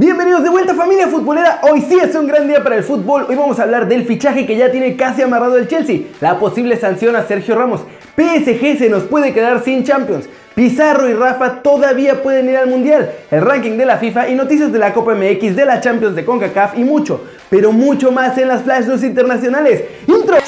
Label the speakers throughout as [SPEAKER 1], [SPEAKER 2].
[SPEAKER 1] Bienvenidos de vuelta familia futbolera, hoy sí es un gran día para el fútbol, hoy vamos a hablar del fichaje que ya tiene casi amarrado el Chelsea, la posible sanción a Sergio Ramos, PSG se nos puede quedar sin Champions, Pizarro y Rafa todavía pueden ir al Mundial, el ranking de la FIFA y noticias de la Copa MX, de la Champions de CONCACAF y mucho, pero mucho más en las Flash News internacionales. Intro.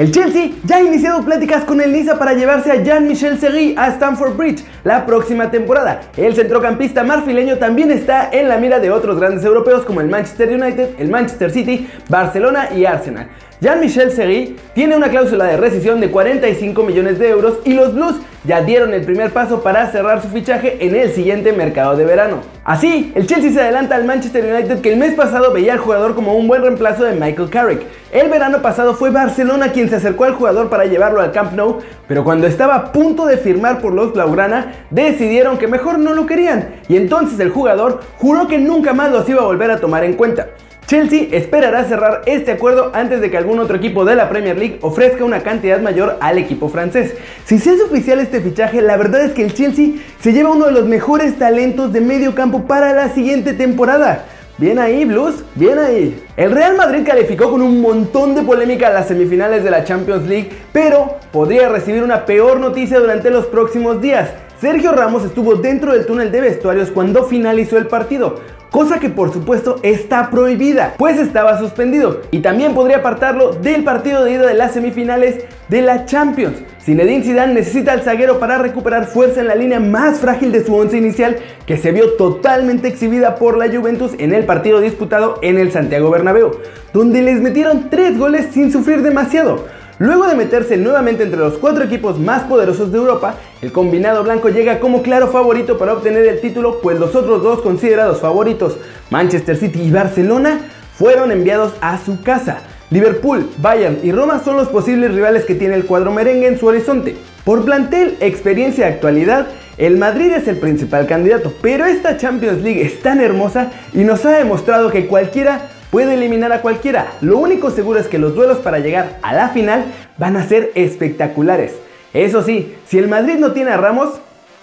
[SPEAKER 1] El Chelsea ya ha iniciado pláticas con el Niza para llevarse a Jean-Michel Seri a Stamford Bridge la próxima temporada. El centrocampista marfileño también está en la mira de otros grandes europeos como el Manchester United, el Manchester City, Barcelona y Arsenal. Jean-Michel Seri tiene una cláusula de rescisión de 45 millones de euros y los Blues ya dieron el primer paso para cerrar su fichaje en el siguiente mercado de verano. Así, el Chelsea se adelanta al Manchester United que el mes pasado veía al jugador como un buen reemplazo de Michael Carrick. El verano pasado fue Barcelona quien se acercó al jugador para llevarlo al Camp Nou, pero cuando estaba a punto de firmar por los Blaugrana, decidieron que mejor no lo querían y entonces el jugador juró que nunca más los iba a volver a tomar en cuenta. Chelsea esperará cerrar este acuerdo antes de que algún otro equipo de la Premier League ofrezca una cantidad mayor al equipo francés. Si se es oficial este fichaje, la verdad es que el Chelsea se lleva uno de los mejores talentos de medio campo para la siguiente temporada. Bien ahí, Blues, bien ahí. El Real Madrid calificó con un montón de polémica a las semifinales de la Champions League, pero podría recibir una peor noticia durante los próximos días. Sergio Ramos estuvo dentro del túnel de vestuarios cuando finalizó el partido cosa que por supuesto está prohibida, pues estaba suspendido y también podría apartarlo del partido de ida de las semifinales de la Champions. Zinedine Zidane necesita al zaguero para recuperar fuerza en la línea más frágil de su once inicial que se vio totalmente exhibida por la Juventus en el partido disputado en el Santiago Bernabéu, donde les metieron tres goles sin sufrir demasiado. Luego de meterse nuevamente entre los cuatro equipos más poderosos de Europa, el combinado blanco llega como claro favorito para obtener el título, pues los otros dos considerados favoritos, Manchester City y Barcelona, fueron enviados a su casa. Liverpool, Bayern y Roma son los posibles rivales que tiene el cuadro merengue en su horizonte. Por plantel, experiencia y actualidad, el Madrid es el principal candidato, pero esta Champions League es tan hermosa y nos ha demostrado que cualquiera puede eliminar a cualquiera. Lo único seguro es que los duelos para llegar a la final van a ser espectaculares. Eso sí, si el Madrid no tiene a Ramos,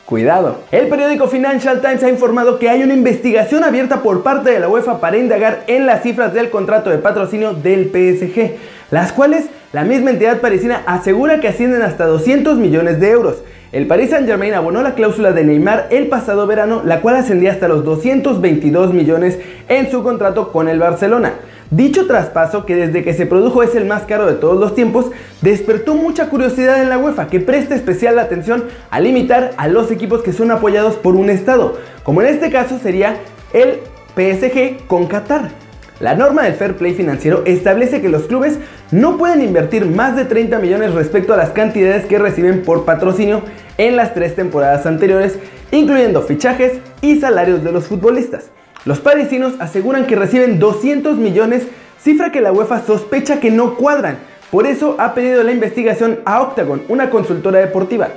[SPEAKER 1] Cuidado. El periódico Financial Times ha informado que hay una investigación abierta por parte de la UEFA para indagar en las cifras del contrato de patrocinio del PSG, las cuales la misma entidad parisina asegura que ascienden hasta 200 millones de euros. El Paris Saint-Germain abonó la cláusula de Neymar el pasado verano, la cual ascendía hasta los 222 millones en su contrato con el Barcelona. Dicho traspaso, que desde que se produjo es el más caro de todos los tiempos, despertó mucha curiosidad en la UEFA, que presta especial atención a limitar a los equipos que son apoyados por un Estado, como en este caso sería el PSG con Qatar. La norma del fair play financiero establece que los clubes no pueden invertir más de 30 millones respecto a las cantidades que reciben por patrocinio en las tres temporadas anteriores, incluyendo fichajes y salarios de los futbolistas. Los parisinos aseguran que reciben 200 millones, cifra que la UEFA sospecha que no cuadran. Por eso ha pedido la investigación a Octagon, una consultora deportiva.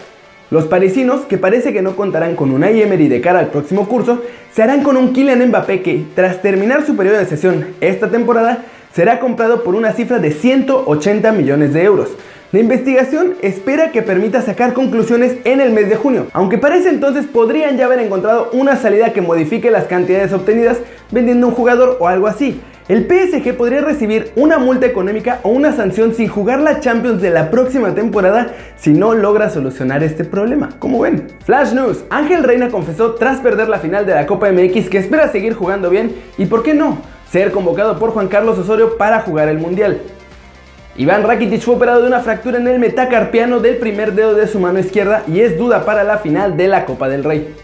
[SPEAKER 1] Los parisinos, que parece que no contarán con una Emery de cara al próximo curso, se harán con un Kylian Mbappé que, tras terminar su periodo de sesión esta temporada, será comprado por una cifra de 180 millones de euros. La investigación espera que permita sacar conclusiones en el mes de junio, aunque para ese entonces podrían ya haber encontrado una salida que modifique las cantidades obtenidas vendiendo un jugador o algo así. El PSG podría recibir una multa económica o una sanción sin jugar la Champions de la próxima temporada si no logra solucionar este problema. Como ven? Flash News. Ángel Reina confesó tras perder la final de la Copa MX que espera seguir jugando bien y, ¿por qué no?, ser convocado por Juan Carlos Osorio para jugar el Mundial. Iván Rakitic fue operado de una fractura en el metacarpiano del primer dedo de su mano izquierda y es duda para la final de la Copa del Rey.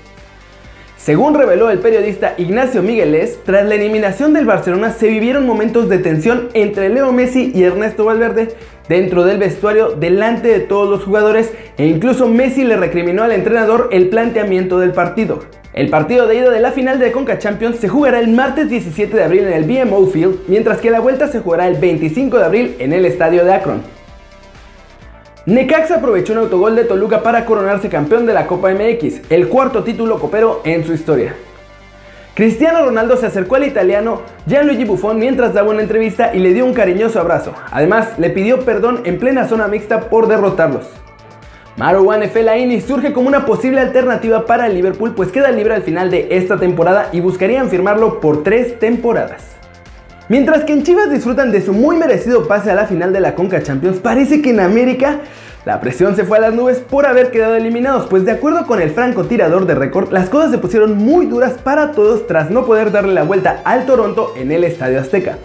[SPEAKER 1] Según reveló el periodista Ignacio Migueles, tras la eliminación del Barcelona se vivieron momentos de tensión entre Leo Messi y Ernesto Valverde dentro del vestuario delante de todos los jugadores e incluso Messi le recriminó al entrenador el planteamiento del partido. El partido de ida de la final de Conca Champions se jugará el martes 17 de abril en el BMO Field, mientras que la vuelta se jugará el 25 de abril en el estadio de Akron. Necaxa aprovechó un autogol de Toluca para coronarse campeón de la Copa MX, el cuarto título copero en su historia. Cristiano Ronaldo se acercó al italiano Gianluigi Buffon mientras daba una entrevista y le dio un cariñoso abrazo. Además, le pidió perdón en plena zona mixta por derrotarlos. Marouane Fellaini surge como una posible alternativa para el Liverpool pues queda libre al final de esta temporada y buscarían firmarlo por tres temporadas. Mientras que en Chivas disfrutan de su muy merecido pase a la final de la Conca Champions, parece que en América la presión se fue a las nubes por haber quedado eliminados, pues de acuerdo con el francotirador de récord, las cosas se pusieron muy duras para todos tras no poder darle la vuelta al Toronto en el Estadio Azteca.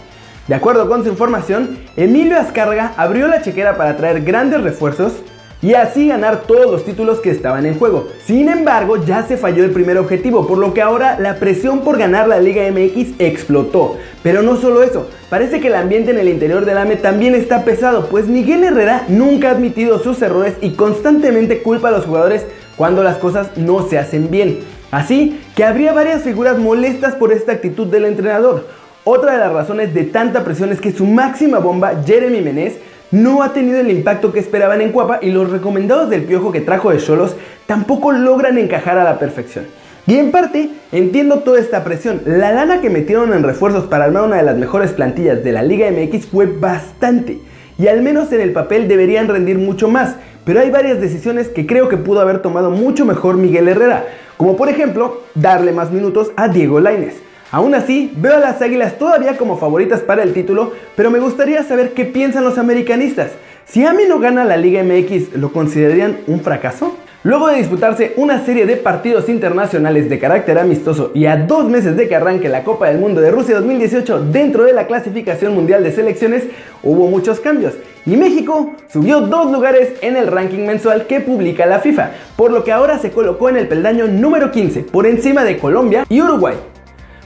[SPEAKER 1] De acuerdo con su información, Emilio Azcárraga abrió la chequera para traer grandes refuerzos, y así ganar todos los títulos que estaban en juego. Sin embargo, ya se falló el primer objetivo, por lo que ahora la presión por ganar la Liga MX explotó. Pero no solo eso, parece que el ambiente en el interior del AME también está pesado, pues Miguel Herrera nunca ha admitido sus errores y constantemente culpa a los jugadores cuando las cosas no se hacen bien. Así que habría varias figuras molestas por esta actitud del entrenador. Otra de las razones de tanta presión es que su máxima bomba, Jeremy Menez, no ha tenido el impacto que esperaban en Cuapa y los recomendados del piojo que trajo de Cholos tampoco logran encajar a la perfección. Y en parte entiendo toda esta presión. La lana que metieron en refuerzos para armar una de las mejores plantillas de la Liga MX fue bastante. Y al menos en el papel deberían rendir mucho más. Pero hay varias decisiones que creo que pudo haber tomado mucho mejor Miguel Herrera. Como por ejemplo, darle más minutos a Diego Lainez. Aún así, veo a las Águilas todavía como favoritas para el título, pero me gustaría saber qué piensan los americanistas. Si AMI no gana la Liga MX, ¿lo considerarían un fracaso? Luego de disputarse una serie de partidos internacionales de carácter amistoso y a dos meses de que arranque la Copa del Mundo de Rusia 2018 dentro de la clasificación mundial de selecciones, hubo muchos cambios y México subió dos lugares en el ranking mensual que publica la FIFA, por lo que ahora se colocó en el peldaño número 15 por encima de Colombia y Uruguay.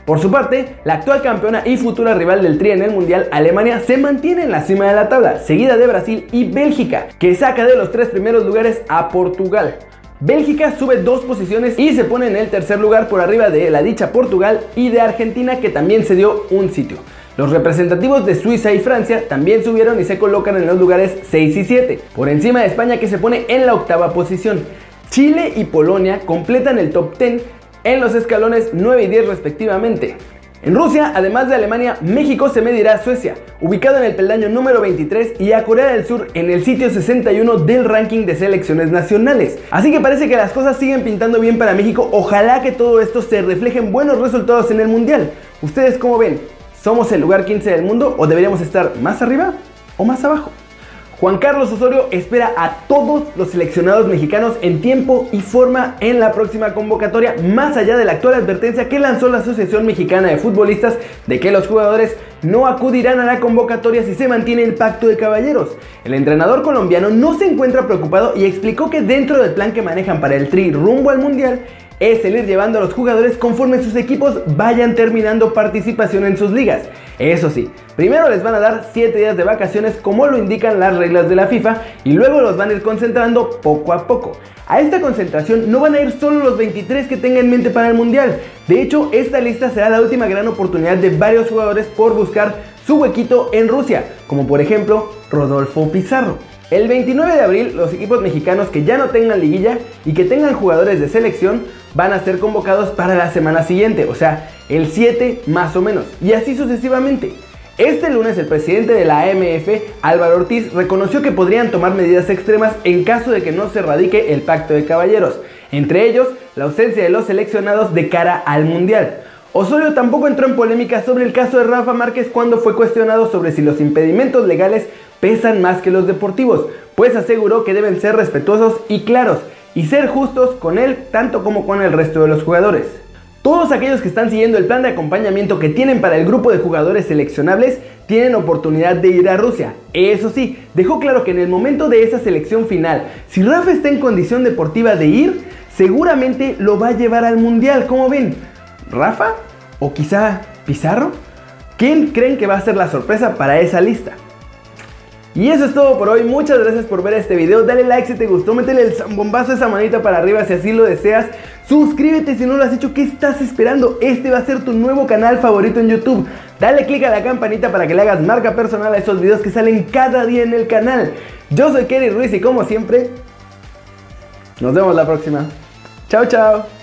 [SPEAKER 1] Por su parte, la actual campeona y futura rival del Tri en el Mundial, Alemania, se mantiene en la cima de la tabla, seguida de Brasil y Bélgica, que saca de los tres primeros lugares a Portugal. Bélgica sube dos posiciones y se pone en el tercer lugar por arriba de la dicha Portugal y de Argentina que también se dio un sitio. Los representativos de Suiza y Francia también subieron y se colocan en los lugares 6 y 7, por encima de España que se pone en la octava posición. Chile y Polonia completan el top 10 en los escalones 9 y 10 respectivamente. En Rusia, además de Alemania, México se medirá a Suecia, ubicado en el peldaño número 23, y a Corea del Sur en el sitio 61 del ranking de selecciones nacionales. Así que parece que las cosas siguen pintando bien para México. Ojalá que todo esto se refleje en buenos resultados en el Mundial. ¿Ustedes cómo ven? ¿Somos el lugar 15 del mundo o deberíamos estar más arriba o más abajo? Juan Carlos Osorio espera a todos los seleccionados mexicanos en tiempo y forma en la próxima convocatoria, más allá de la actual advertencia que lanzó la Asociación Mexicana de Futbolistas de que los jugadores no acudirán a la convocatoria si se mantiene el pacto de caballeros. El entrenador colombiano no se encuentra preocupado y explicó que dentro del plan que manejan para el Tri rumbo al Mundial, es el ir llevando a los jugadores conforme sus equipos vayan terminando participación en sus ligas. Eso sí, primero les van a dar 7 días de vacaciones como lo indican las reglas de la FIFA y luego los van a ir concentrando poco a poco. A esta concentración no van a ir solo los 23 que tengan en mente para el Mundial. De hecho, esta lista será la última gran oportunidad de varios jugadores por buscar su huequito en Rusia, como por ejemplo Rodolfo Pizarro. El 29 de abril, los equipos mexicanos que ya no tengan liguilla y que tengan jugadores de selección van a ser convocados para la semana siguiente, o sea, el 7 más o menos, y así sucesivamente. Este lunes el presidente de la AMF, Álvaro Ortiz, reconoció que podrían tomar medidas extremas en caso de que no se radique el pacto de caballeros, entre ellos la ausencia de los seleccionados de cara al Mundial. Osorio tampoco entró en polémica sobre el caso de Rafa Márquez cuando fue cuestionado sobre si los impedimentos legales pesan más que los deportivos, pues aseguró que deben ser respetuosos y claros y ser justos con él tanto como con el resto de los jugadores. Todos aquellos que están siguiendo el plan de acompañamiento que tienen para el grupo de jugadores seleccionables tienen oportunidad de ir a Rusia. Eso sí, dejó claro que en el momento de esa selección final, si Rafa está en condición deportiva de ir, seguramente lo va a llevar al Mundial. ¿Cómo ven? ¿Rafa? ¿O quizá Pizarro? ¿Quién creen que va a ser la sorpresa para esa lista? Y eso es todo por hoy, muchas gracias por ver este video, dale like si te gustó, métele el bombazo esa manita para arriba si así lo deseas, suscríbete si no lo has hecho, ¿qué estás esperando? Este va a ser tu nuevo canal favorito en YouTube, dale click a la campanita para que le hagas marca personal a esos videos que salen cada día en el canal. Yo soy Kerry Ruiz y como siempre, nos vemos la próxima. Chao, chao.